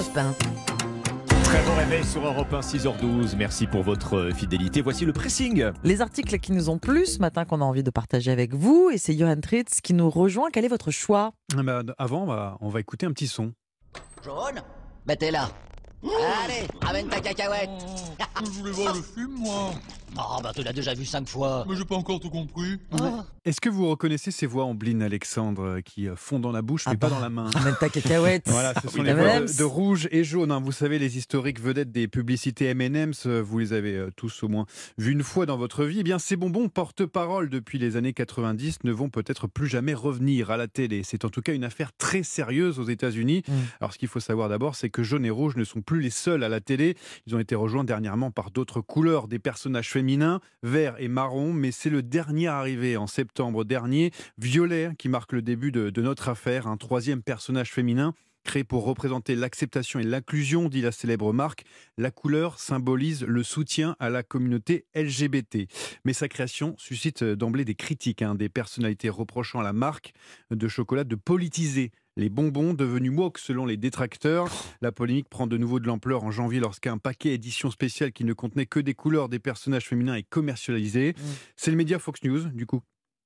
Europe 1. Très bon réveil sur Europe 1, 6h12. Merci pour votre euh, fidélité. Voici le pressing. Les articles qui nous ont plu ce matin qu'on a envie de partager avec vous. Et c'est Johan Tritz qui nous rejoint. Quel est votre choix? Ah bah, avant, bah, on va écouter un petit son. Jaune? Bah t'es là. Allez, ramène ta cacahuète. Je voulais voir le film, moi. Oh bah tu l'as déjà vu cinq fois. Mais j'ai pas encore tout compris. Est-ce que vous reconnaissez ces voix en bline, Alexandre, qui euh, font dans la bouche mais Ah pas bah. dans la main? Amène ta cacahuète. Voilà, ce sont Oui, les voix de, de rouge et jaune. hein. Vous savez, les historiques vedettes des publicités M&M's, euh, vous les avez euh, tous au moins vus une fois dans votre vie. Eh bien, ces bonbons porte-parole depuis les années 90 ne vont peut-être plus jamais revenir à la télé. C'est en tout cas une affaire très sérieuse aux États-Unis. Mm. Alors, ce qu'il faut savoir d'abord, c'est que jaune et rouge ne sont plus les seuls à la télé. Ils ont été rejoints dernièrement par d'autres couleurs, des personnages féminins, vert et marron, mais c'est le dernier arrivé en septembre dernier, violet, qui marque le début de, de notre affaire, un troisième personnage féminin créé pour représenter l'acceptation et l'inclusion, dit la célèbre marque. La couleur symbolise le soutien à la communauté LGBT. Mais sa création suscite d'emblée des critiques, hein, des personnalités reprochant à la marque de chocolat de politiser les bonbons devenus woke selon les détracteurs. La polémique prend de nouveau de l'ampleur en janvier lorsqu'un paquet édition spéciale qui ne contenait que des couleurs des personnages féminins est commercialisé. C'est le média Fox News, du coup,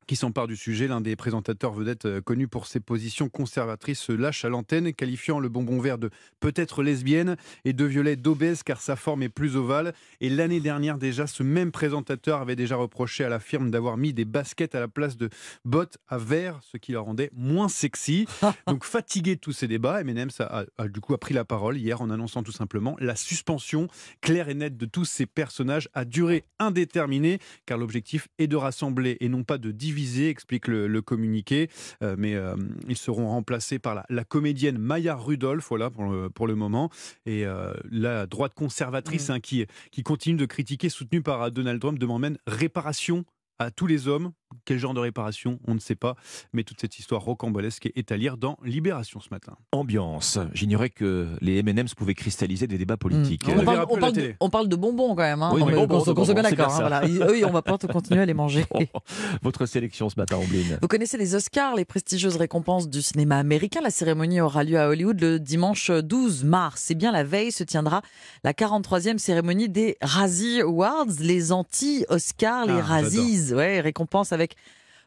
qui s'empare du sujet. L'un des présentateurs vedettes euh, connu pour ses positions conservatrices se lâche à l'antenne, qualifiant le bonbon vert de peut-être lesbienne et de violet d'obèse car sa forme est plus ovale. Et l'année dernière déjà, ce même présentateur avait déjà reproché à la firme d'avoir mis des baskets à la place de bottes à verre, ce qui la rendait moins sexy. Donc fatigué de tous ces débats, M&M's a, a- a du coup a pris la parole hier en annonçant tout simplement la suspension claire et nette de tous ces personnages à durée indéterminée, car l'objectif est de rassembler et non pas de diviser, explique le, le communiqué. Euh, mais euh, ils seront remplacés par la, la comédienne Maya Rudolph, voilà pour le, pour le moment, et euh, la droite conservatrice hein, qui, qui continue de critiquer, soutenue par Donald Trump, demande même réparation à tous les hommes. Quel genre de réparation On ne sait pas. Mais toute cette histoire rocambolesque est à lire dans Libération ce matin. Ambiance. J'ignorais que les M&M's pouvaient cristalliser des débats politiques. On On le parle, on de, télé. on parle de bonbons quand même. Hein. Oui, On- bonbons, se- bien bonbons, d'accord. hein, voilà. Eux, on va pas continuer à les manger. Votre sélection ce matin, Ambline. Vous connaissez les Oscars, les prestigieuses récompenses du cinéma américain. La cérémonie aura lieu à Hollywood le dimanche 12 mars. C'est bien la veille se tiendra la 43e cérémonie des Razzie Awards, les anti-Oscars, les Ah, Razzies. Ouais, récompense avec avec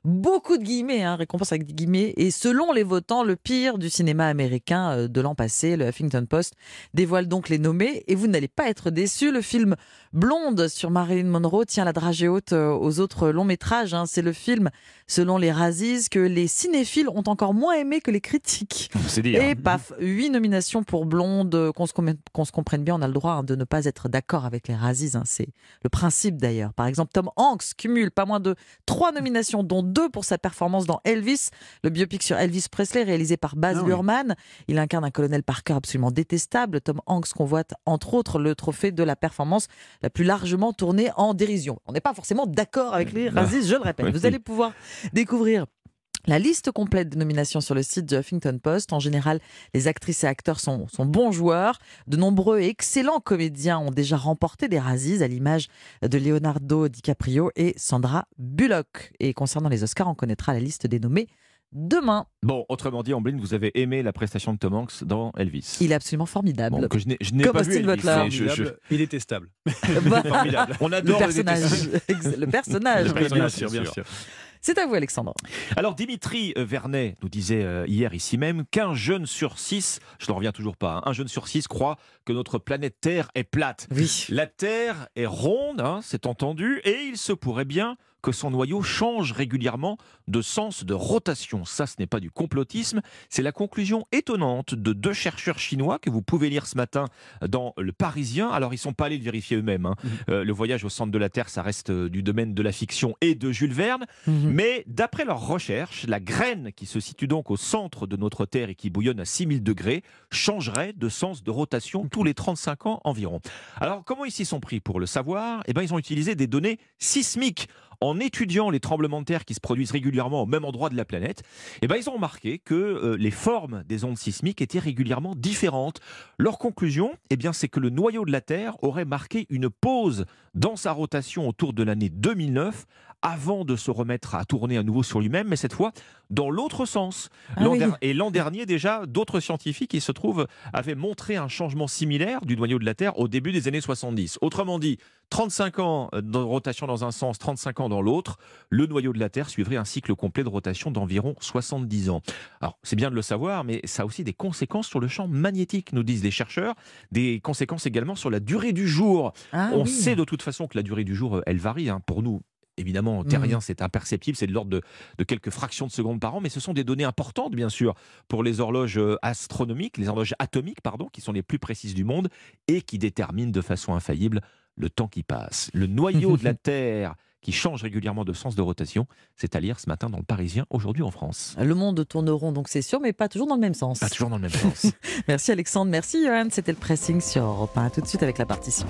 beaucoup de guillemets, hein, récompense avec des guillemets. Et selon les votants, le pire du cinéma américain euh, de l'an passé, le Huffington Post dévoile donc les nommés. Et vous n'allez pas être déçus. Le film Blonde sur Marilyn Monroe tient la dragée haute euh, aux autres longs métrages. hein. C'est le film, selon les Razzies, que les cinéphiles ont encore moins aimé que les critiques. C'est dire. Et paf, huit nominations pour Blonde. euh, Qu'on se, comprenne- qu'on se comprenne bien, on a le droit hein, de ne pas être d'accord avec les Razzies. hein. C'est le principe d'ailleurs. Par exemple, Tom Hanks cumule pas moins de trois nominations, dont deux pour sa performance dans Elvis, le biopic sur Elvis Presley réalisé par Baz Ah oui. Luhrmann. Il incarne un colonel Parker absolument détestable. Tom Hanks convoite entre autres le trophée de la performance la plus largement tournée en dérision. On n'est pas forcément d'accord avec les Razzies, je le répète. Vous allez pouvoir découvrir la liste complète des nominations sur le site du Huffington Post. En général, les actrices et acteurs sont, sont bons joueurs. De nombreux et excellents comédiens ont déjà remporté des Razzies, à l'image de Leonardo DiCaprio et Sandra Bullock. Et concernant les Oscars, on connaîtra la liste des nommés demain. Bon, autrement dit, Ambline, vous avez aimé la prestation de Tom Hanks dans Elvis. Il est absolument formidable. Bon, que je n'ai, je n'ai Comme pas vu Elvis, mais je- je- Formidable et détestable. Bah, Formidable. On adore le personnage. le personnage. Le oui. personnage. bien sûr, bien sûr. C'est à vous, Alexandre. Alors Dimitri Vernet nous disait euh, hier ici même qu'un jeune sur six, je n'en reviens toujours pas, hein, un jeune sur six croit que notre planète Terre est plate. Oui. La Terre est ronde, hein, c'est entendu, et il se pourrait bien que son noyau change régulièrement de sens de rotation. Ça, ce n'est pas du complotisme, c'est la conclusion étonnante de deux chercheurs chinois que vous pouvez lire ce matin dans Le Parisien. Alors, ils sont pas allés le vérifier eux-mêmes. hein. Euh, le voyage au centre de la Terre, ça reste euh, du domaine de la fiction et de Jules Verne. Mhm. Mais d'après leurs recherches, la graine qui se situe donc au centre de notre Terre et qui bouillonne à 6000 degrés changerait de sens de rotation tous les 35 ans environ. Alors comment ils s'y sont pris? Pour le savoir Eh ben, Ils ont utilisé des données sismiques. En étudiant les tremblements de terre qui se produisent régulièrement au même endroit de la planète, eh ben, ils ont remarqué que euh, les formes des ondes sismiques étaient régulièrement différentes. Leur conclusion, eh bien, c'est que le noyau de la Terre aurait marqué une pause dans sa rotation autour de l'année 2009 avant de se remettre à tourner à nouveau sur lui-même, mais cette fois dans l'autre sens. Ah oui. Et l'an dernier déjà, d'autres scientifiques, il se trouve, avaient montré un changement similaire du noyau de la Terre au début des années 70. Autrement dit, 35 ans de rotation dans un sens, 35 ans dans l'autre, le noyau de la Terre suivrait un cycle complet de rotation d'environ 70 ans. Alors, c'est bien de le savoir, mais ça a aussi des conséquences sur le champ magnétique, nous disent les chercheurs, des conséquences également sur la durée du jour. Ah On oui. sait de toute façon que la durée du jour, euh, elle varie. hein. Pour nous, évidemment, terriens, c'est imperceptible, c'est de l'ordre de, de quelques fractions de secondes par an, mais ce sont des données importantes, bien sûr, pour les horloges euh, astronomiques, les horloges atomiques, pardon, qui sont les plus précises du monde et qui déterminent de façon infaillible le temps qui passe. Le noyau de la Terre qui change régulièrement de sens de rotation, c'est à lire ce matin dans le Parisien, aujourd'hui en France. Le monde tourne rond, donc c'est sûr, mais pas toujours dans le même sens. Pas toujours dans le même sens. Merci Alexandre, merci Johan. C'était le pressing sur Europe 1. À tout de suite avec la partition.